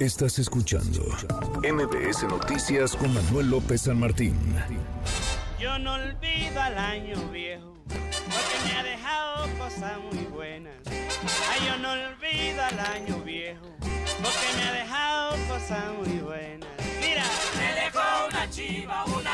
Estás escuchando MBS Noticias con Manuel López San Martín. Yo no olvido al año viejo, porque me ha dejado cosas muy buenas. Ay, yo no olvido al año viejo, porque me ha dejado cosas muy buenas. Mira, me dejó una chiva, una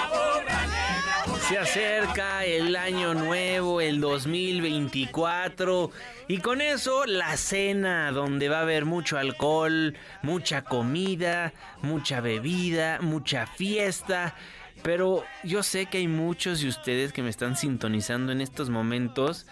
acerca el año nuevo, el 2024, y con eso la cena, donde va a haber mucho alcohol, mucha comida, mucha bebida, mucha fiesta. Pero yo sé que hay muchos de ustedes que me están sintonizando en estos momentos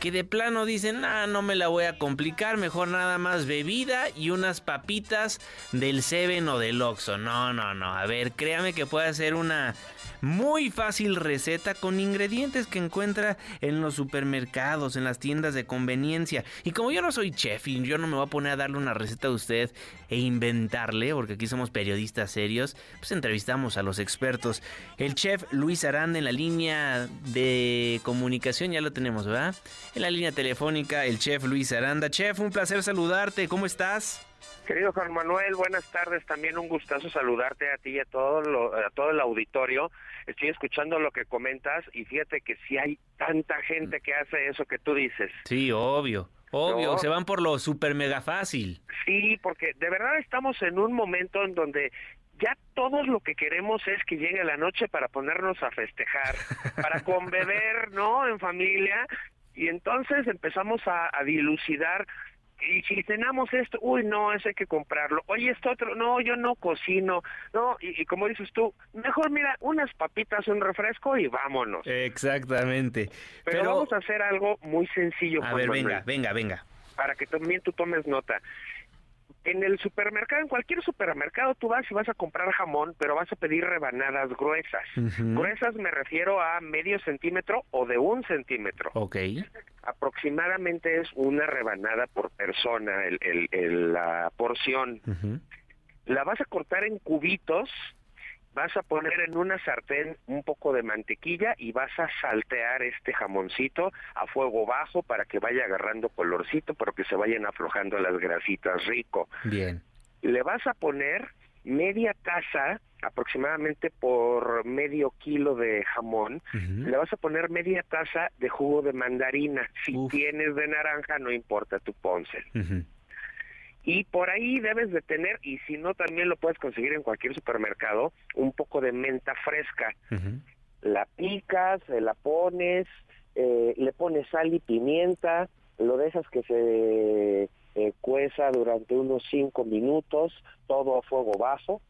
que de plano dicen, ah, no me la voy a complicar, mejor nada más bebida y unas papitas del Seven o del Oxxo. No, no, no, a ver, créame que puede ser una muy fácil receta con ingredientes que encuentra en los supermercados, en las tiendas de conveniencia. Y como yo no soy chef y yo no me voy a poner a darle una receta a usted e inventarle, porque aquí somos periodistas serios, pues entrevistamos a los expertos. El chef Luis Aranda en la línea de comunicación, ya lo tenemos, ¿verdad? En la línea telefónica, el chef Luis Aranda. Chef, un placer saludarte, ¿cómo estás? Querido Juan Manuel, buenas tardes. También un gustazo saludarte a ti y a todo, a todo el auditorio. Estoy escuchando lo que comentas y fíjate que si hay tanta gente que hace eso que tú dices. Sí, obvio. Obvio, se van por lo super mega fácil. Sí, porque de verdad estamos en un momento en donde ya todos lo que queremos es que llegue la noche para ponernos a festejar, para conbeber, ¿no? En familia. Y entonces empezamos a, a dilucidar y si cenamos esto, uy, no, eso hay que comprarlo. Oye, esto otro, no, yo no cocino. No, y, como dices tú, mejor mira, unas papitas, un refresco y vámonos. Exactamente. Pero, vamos a hacer algo muy sencillo. A ver, venga, venga, venga. Para que también tú tomes nota en el supermercado, en cualquier supermercado, tú vas y vas a comprar jamón, pero vas a pedir rebanadas gruesas. Gruesas me refiero a medio centímetro o de un centímetro. Ok. Aproximadamente es una rebanada por persona, el, la porción. La vas a cortar en cubitos vas a poner en una sartén un poco de mantequilla y vas a saltear este jamoncito a fuego bajo para que vaya agarrando colorcito, pero que se vayan aflojando las grasitas rico. Bien. Le vas a poner media taza, aproximadamente por medio kilo de jamón, le vas a poner media taza de jugo de mandarina. Si tienes de naranja, no importa, tú ponce y por ahí debes de tener, y si no también lo puedes conseguir en cualquier supermercado, un poco de menta fresca. La picas, la pones, eh, le pones sal y pimienta, lo dejas que se eh, cueza durante unos cinco minutos, todo a fuego bajo,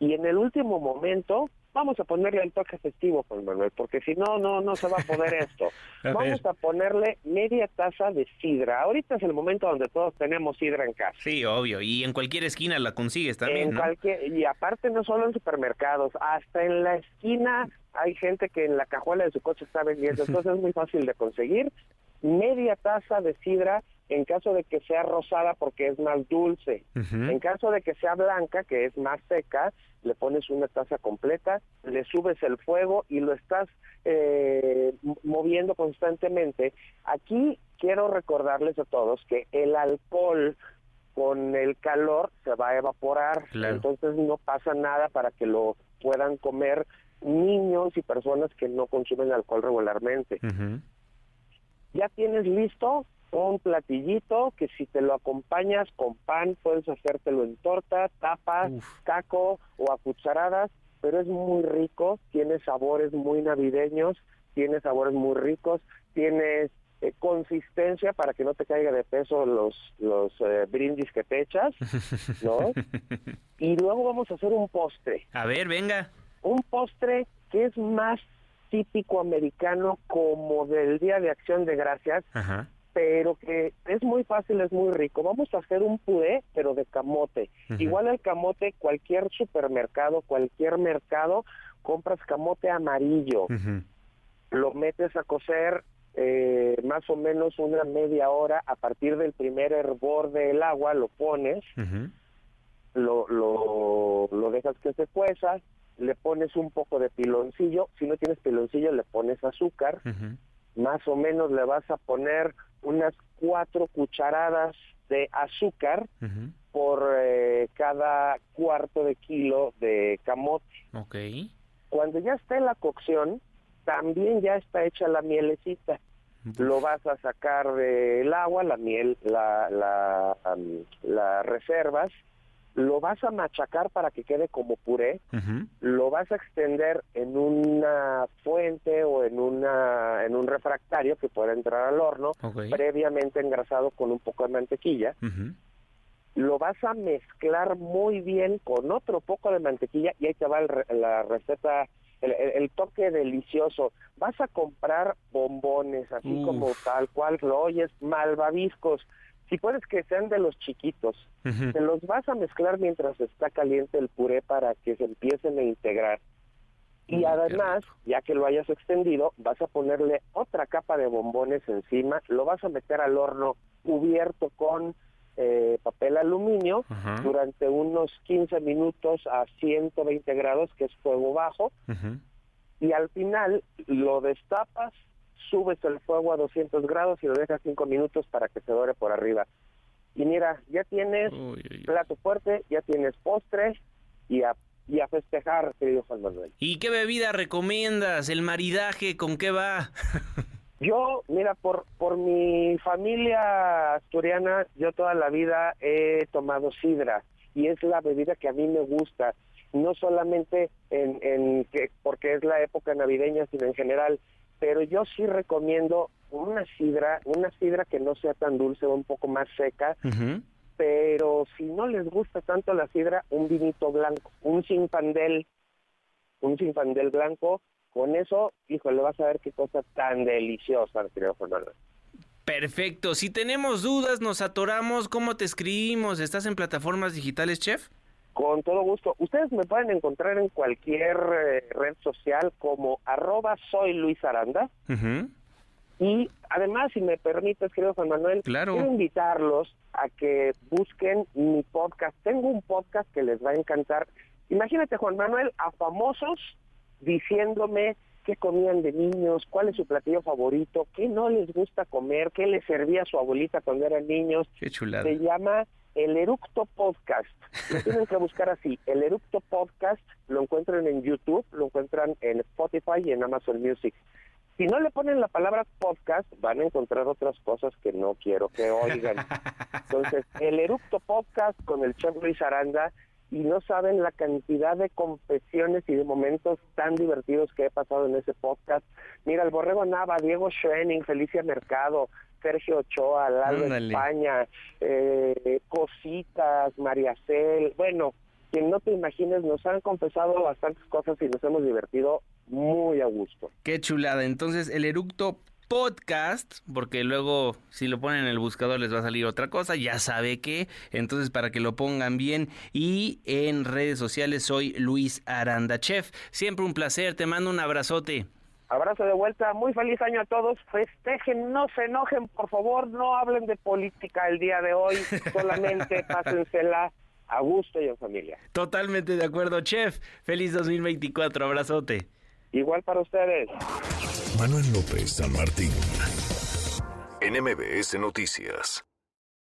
y en el último momento vamos a ponerle el toque festivo, Juan Manuel, porque si no, no, no se va a poder esto. vamos a ponerle media taza de sidra. Ahorita es el momento donde todos tenemos sidra en casa. Sí, obvio, y en cualquier esquina la consigues también, en Cualquier, y aparte no solo en supermercados, hasta en la esquina hay gente que en la cajuela de su coche está vendiendo, entonces es muy fácil de conseguir. Media taza de sidra en caso de que sea rosada porque es más dulce. En caso de que sea blanca, que es más seca, le pones una taza completa, le subes el fuego y lo estás eh, moviendo constantemente. Aquí quiero recordarles a todos que el alcohol con el calor se va a evaporar, entonces no pasa nada para que lo puedan comer niños y personas que no consumen alcohol regularmente. Ya tienes listo un platillito que si te lo acompañas con pan puedes hacértelo en torta, tapas, taco o a cucharadas, pero es muy rico, tiene sabores muy navideños, tiene sabores muy ricos, tienes eh, consistencia para que no te caiga de peso los los eh, brindis que te echas, ¿no? y luego vamos a hacer un postre. A ver, venga. Un postre que es más típico americano como del Día de Acción de Gracias, Ajá pero que es muy fácil, es muy rico. Vamos a hacer un puré, pero de camote. Igual el camote, cualquier supermercado, cualquier mercado, compras camote amarillo, lo metes a cocer eh, más o menos una media hora, a partir del primer hervor del agua lo pones, lo, lo, lo dejas que se cueza, le pones un poco de piloncillo, si no tienes piloncillo le pones azúcar, más o menos le vas a poner unas cuatro cucharadas de azúcar por eh, cada cuarto de kilo de camote. Ok. Cuando ya está en la cocción, también ya está hecha la mielecita. Lo vas a sacar del agua, la miel, la, la, la reservas, lo vas a machacar para que quede como puré, lo vas a extender en una fuente o en una en un refractario que pueda entrar al horno, previamente engrasado con un poco de mantequilla. Lo vas a mezclar muy bien con otro poco de mantequilla y ahí te va el la receta, el, el- el toque delicioso. Vas a comprar bombones, así Uf. como tal cual lo oyes, malvaviscos. Si puedes que sean de los chiquitos, Ujú. te los vas a mezclar mientras está caliente el puré para que se empiecen a integrar. Y Mm, además, ya que lo hayas extendido, vas a ponerle otra capa de bombones encima, lo vas a meter al horno cubierto con eh, papel aluminio durante unos 15 minutos a 120 grados, que es fuego bajo, y al final lo destapas, subes el fuego a 200 grados y lo dejas 5 minutos para que se dore por arriba. Y mira, ya tienes Uy, uy, uy. plato fuerte, ya tienes postre y a, y a festejar, querido Juan Manuel. ¿Y qué bebida recomiendas? ¿El maridaje con qué va? Yo, mira, por, por mi familia asturiana, yo toda la vida he tomado sidra y es la bebida que a mí me gusta, no solamente en, en que porque es la época navideña, sino en general. Pero yo sí recomiendo una sidra, una sidra que no sea tan dulce, un poco más seca, pero si no les gusta tanto la sidra, un vinito blanco, un sinfandel, un sinfandel blanco, con eso, híjole, vas a ver qué cosa tan deliciosa, querido Fernando. Perfecto. Si tenemos dudas, nos atoramos, ¿cómo te escribimos? ¿Estás en plataformas digitales, chef? Con todo gusto. Ustedes me pueden encontrar en cualquier eh, red social como arroba soy Luis Aranda. Y además, si me permites, querido Juan Manuel, Claro. quiero invitarlos a que busquen mi podcast. Tengo un podcast que les va a encantar. Imagínate, Juan Manuel, a famosos diciéndome qué comían de niños, cuál es su platillo favorito, qué no les gusta comer, qué les servía a su abuelita cuando eran niños. Qué chulada. Se llama El Eructo Podcast. Lo tienen que buscar así. El Eructo Podcast lo encuentran en YouTube, lo encuentran en Spotify y en Amazon Music. Si no le ponen la palabra podcast, van a encontrar otras cosas que no quiero que oigan. Entonces, el Eructo Podcast con el chef Luis Aranda y no saben la cantidad de confesiones y de momentos tan divertidos que he pasado en ese podcast. Mira, el Borrego Nava, Diego Schwenning, Felicia Mercado, Sergio Ochoa, Lalo Ándale. España, eh, Cositas, María Cel, bueno, quien no te imagines, nos han confesado bastantes cosas y nos hemos divertido muy a gusto. Qué chulada. Entonces, el eructo podcast, porque luego si lo ponen en el buscador les va a salir otra cosa, ya sabe qué. Entonces, para que lo pongan bien. Y en redes sociales soy Luis Aranda Chef. Siempre un placer, te mando un abrazote. Abrazo de vuelta, muy feliz año a todos. Festejen, no se enojen, por favor, no hablen de política el día de hoy, solamente pásensela a gusto y en familia. Totalmente de acuerdo, chef. Feliz 2024, abrazote. Igual para ustedes. Manuel López San Martín. En MBS Noticias.